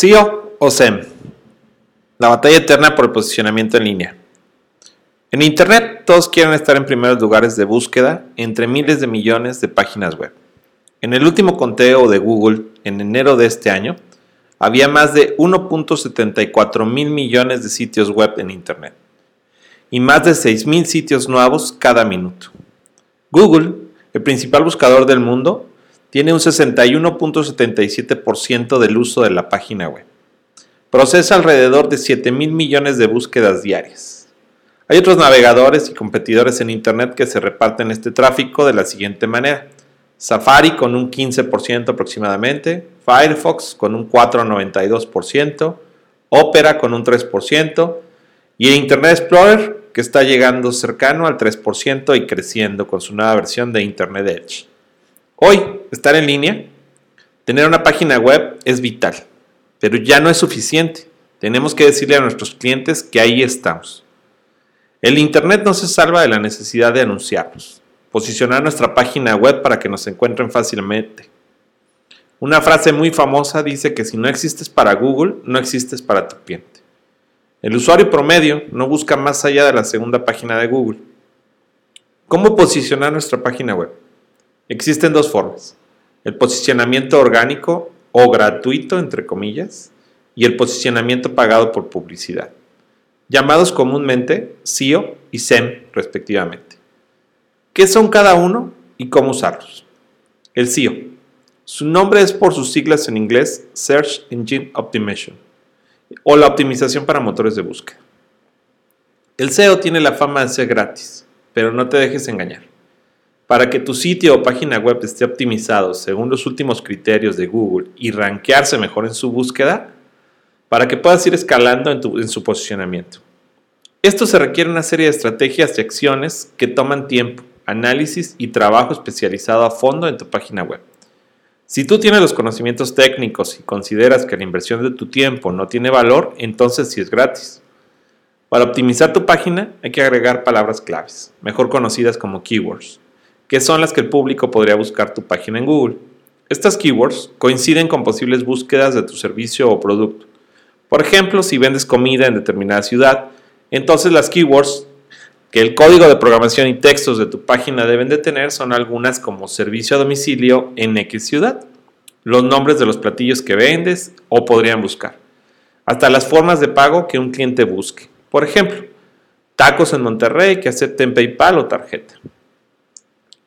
SEO o SEM. La batalla eterna por el posicionamiento en línea. En Internet todos quieren estar en primeros lugares de búsqueda entre miles de millones de páginas web. En el último conteo de Google, en enero de este año, había más de 1.74 mil millones de sitios web en Internet y más de 6 mil sitios nuevos cada minuto. Google, el principal buscador del mundo, tiene un 61.77% del uso de la página web. Procesa alrededor de 7 mil millones de búsquedas diarias. Hay otros navegadores y competidores en Internet que se reparten este tráfico de la siguiente manera. Safari con un 15% aproximadamente, Firefox con un 4,92%, Opera con un 3% y Internet Explorer que está llegando cercano al 3% y creciendo con su nueva versión de Internet Edge. Hoy, estar en línea, tener una página web es vital, pero ya no es suficiente. Tenemos que decirle a nuestros clientes que ahí estamos. El Internet no se salva de la necesidad de anunciarnos, posicionar nuestra página web para que nos encuentren fácilmente. Una frase muy famosa dice que si no existes para Google, no existes para tu cliente. El usuario promedio no busca más allá de la segunda página de Google. ¿Cómo posicionar nuestra página web? Existen dos formas. El posicionamiento orgánico o gratuito, entre comillas, y el posicionamiento pagado por publicidad, llamados comúnmente SEO y SEM respectivamente. ¿Qué son cada uno y cómo usarlos? El SEO. Su nombre es por sus siglas en inglés Search Engine Optimization o la optimización para motores de búsqueda. El SEO tiene la fama de ser gratis, pero no te dejes engañar. Para que tu sitio o página web esté optimizado según los últimos criterios de Google y rankearse mejor en su búsqueda, para que puedas ir escalando en, en su posicionamiento. Esto se requiere una serie de estrategias y acciones que toman tiempo, análisis y trabajo especializado a fondo en tu página web. Si tú tienes los conocimientos técnicos y consideras que la inversión de tu tiempo no tiene valor, entonces sí es gratis. Para optimizar tu página hay que agregar palabras claves, mejor conocidas como keywords que son las que el público podría buscar tu página en Google. Estas keywords coinciden con posibles búsquedas de tu servicio o producto. Por ejemplo, si vendes comida en determinada ciudad, entonces las keywords que el código de programación y textos de tu página deben de tener son algunas como servicio a domicilio en X ciudad, los nombres de los platillos que vendes o podrían buscar, hasta las formas de pago que un cliente busque. Por ejemplo, tacos en Monterrey que acepten PayPal o tarjeta.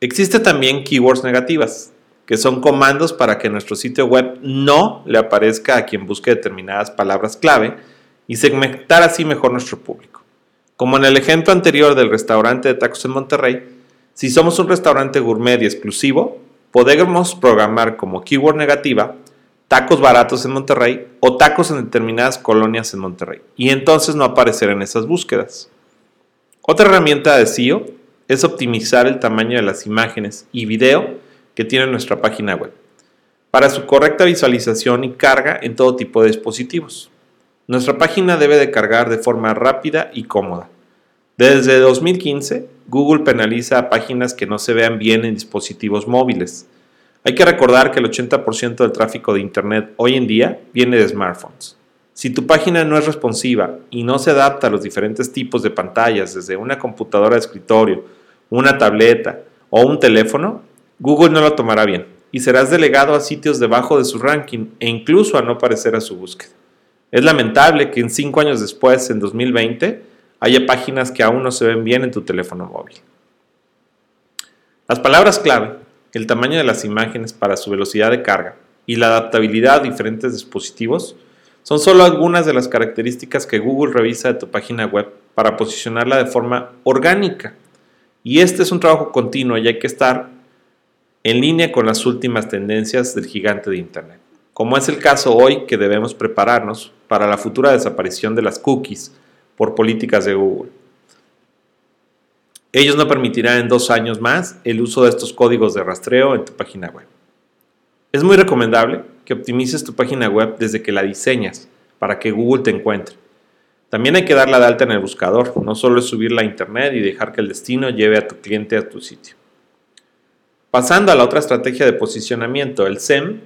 Existe también keywords negativas, que son comandos para que nuestro sitio web no le aparezca a quien busque determinadas palabras clave y segmentar así mejor nuestro público. Como en el ejemplo anterior del restaurante de tacos en Monterrey, si somos un restaurante gourmet y exclusivo, podemos programar como keyword negativa tacos baratos en Monterrey o tacos en determinadas colonias en Monterrey y entonces no aparecer en esas búsquedas. Otra herramienta de SEO es optimizar el tamaño de las imágenes y video que tiene nuestra página web para su correcta visualización y carga en todo tipo de dispositivos. Nuestra página debe de cargar de forma rápida y cómoda. Desde 2015, Google penaliza a páginas que no se vean bien en dispositivos móviles. Hay que recordar que el 80% del tráfico de Internet hoy en día viene de smartphones. Si tu página no es responsiva y no se adapta a los diferentes tipos de pantallas, desde una computadora de escritorio, una tableta o un teléfono, Google no lo tomará bien y serás delegado a sitios debajo de su ranking e incluso a no aparecer a su búsqueda. Es lamentable que en cinco años después, en 2020, haya páginas que aún no se ven bien en tu teléfono móvil. Las palabras clave, el tamaño de las imágenes para su velocidad de carga y la adaptabilidad a diferentes dispositivos son solo algunas de las características que Google revisa de tu página web para posicionarla de forma orgánica y este es un trabajo continuo y hay que estar en línea con las últimas tendencias del gigante de Internet, como es el caso hoy que debemos prepararnos para la futura desaparición de las cookies por políticas de Google. Ellos no permitirán en dos años más el uso de estos códigos de rastreo en tu página web. Es muy recomendable que optimices tu página web desde que la diseñas para que Google te encuentre también hay que darla de alta en el buscador, no solo es subirla a internet y dejar que el destino lleve a tu cliente a tu sitio. Pasando a la otra estrategia de posicionamiento, el SEM.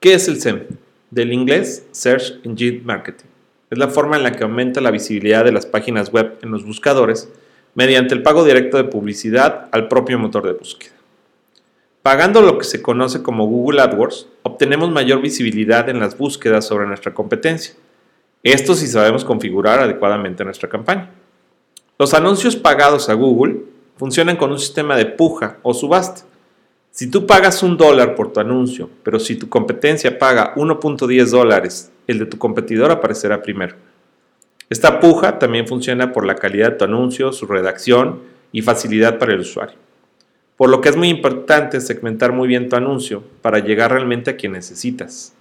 ¿Qué es el SEM? del inglés Search Engine Marketing. Es la forma en la que aumenta la visibilidad de las páginas web en los buscadores mediante el pago directo de publicidad al propio motor de búsqueda. Pagando lo que se conoce como Google AdWords, obtenemos mayor visibilidad en las búsquedas sobre nuestra competencia. Esto si sabemos configurar adecuadamente nuestra campaña. Los anuncios pagados a Google funcionan con un sistema de puja o subasta. Si tú pagas un dólar por tu anuncio, pero si tu competencia paga 1.10 dólares, el de tu competidor aparecerá primero. Esta puja también funciona por la calidad de tu anuncio, su redacción y facilidad para el usuario. Por lo que es muy importante segmentar muy bien tu anuncio para llegar realmente a quien necesitas.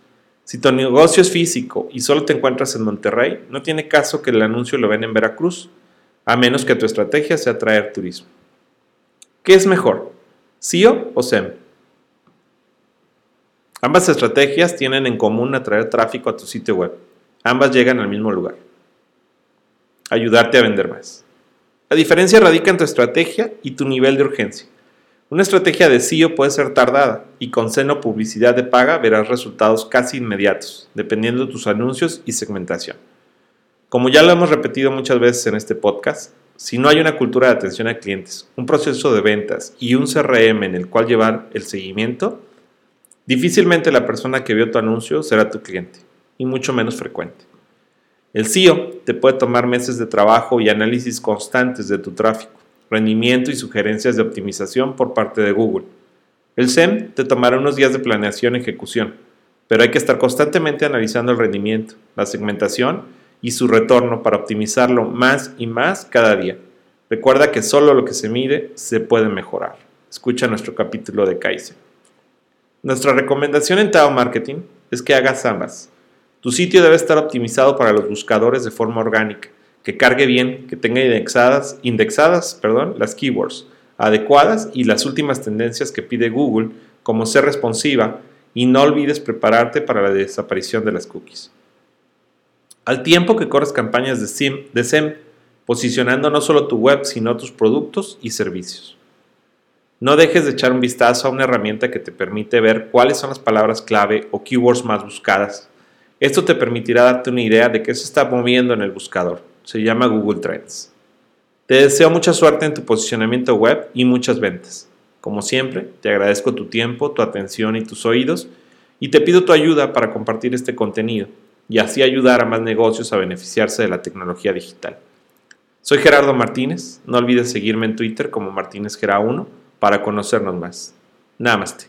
Si tu negocio es físico y solo te encuentras en Monterrey, no tiene caso que el anuncio lo ven en Veracruz, a menos que tu estrategia sea atraer turismo. ¿Qué es mejor? SEO o SEM? Ambas estrategias tienen en común atraer tráfico a tu sitio web. Ambas llegan al mismo lugar. Ayudarte a vender más. La diferencia radica en tu estrategia y tu nivel de urgencia. Una estrategia de SEO puede ser tardada y con seno publicidad de paga verás resultados casi inmediatos, dependiendo de tus anuncios y segmentación. Como ya lo hemos repetido muchas veces en este podcast, si no hay una cultura de atención a clientes, un proceso de ventas y un CRM en el cual llevar el seguimiento, difícilmente la persona que vio tu anuncio será tu cliente, y mucho menos frecuente. El SEO te puede tomar meses de trabajo y análisis constantes de tu tráfico rendimiento y sugerencias de optimización por parte de Google. El SEM te tomará unos días de planeación y ejecución, pero hay que estar constantemente analizando el rendimiento, la segmentación y su retorno para optimizarlo más y más cada día. Recuerda que solo lo que se mide se puede mejorar. Escucha nuestro capítulo de Kaizen. Nuestra recomendación en Tao Marketing es que hagas ambas. Tu sitio debe estar optimizado para los buscadores de forma orgánica que cargue bien, que tenga indexadas, indexadas perdón, las keywords adecuadas y las últimas tendencias que pide Google, como ser responsiva, y no olvides prepararte para la desaparición de las cookies. Al tiempo que corres campañas de, de SEM, posicionando no solo tu web, sino tus productos y servicios. No dejes de echar un vistazo a una herramienta que te permite ver cuáles son las palabras clave o keywords más buscadas. Esto te permitirá darte una idea de qué se está moviendo en el buscador se llama Google Trends. Te deseo mucha suerte en tu posicionamiento web y muchas ventas. Como siempre, te agradezco tu tiempo, tu atención y tus oídos y te pido tu ayuda para compartir este contenido y así ayudar a más negocios a beneficiarse de la tecnología digital. Soy Gerardo Martínez, no olvides seguirme en Twitter como martinezgera1 para conocernos más. Namaste.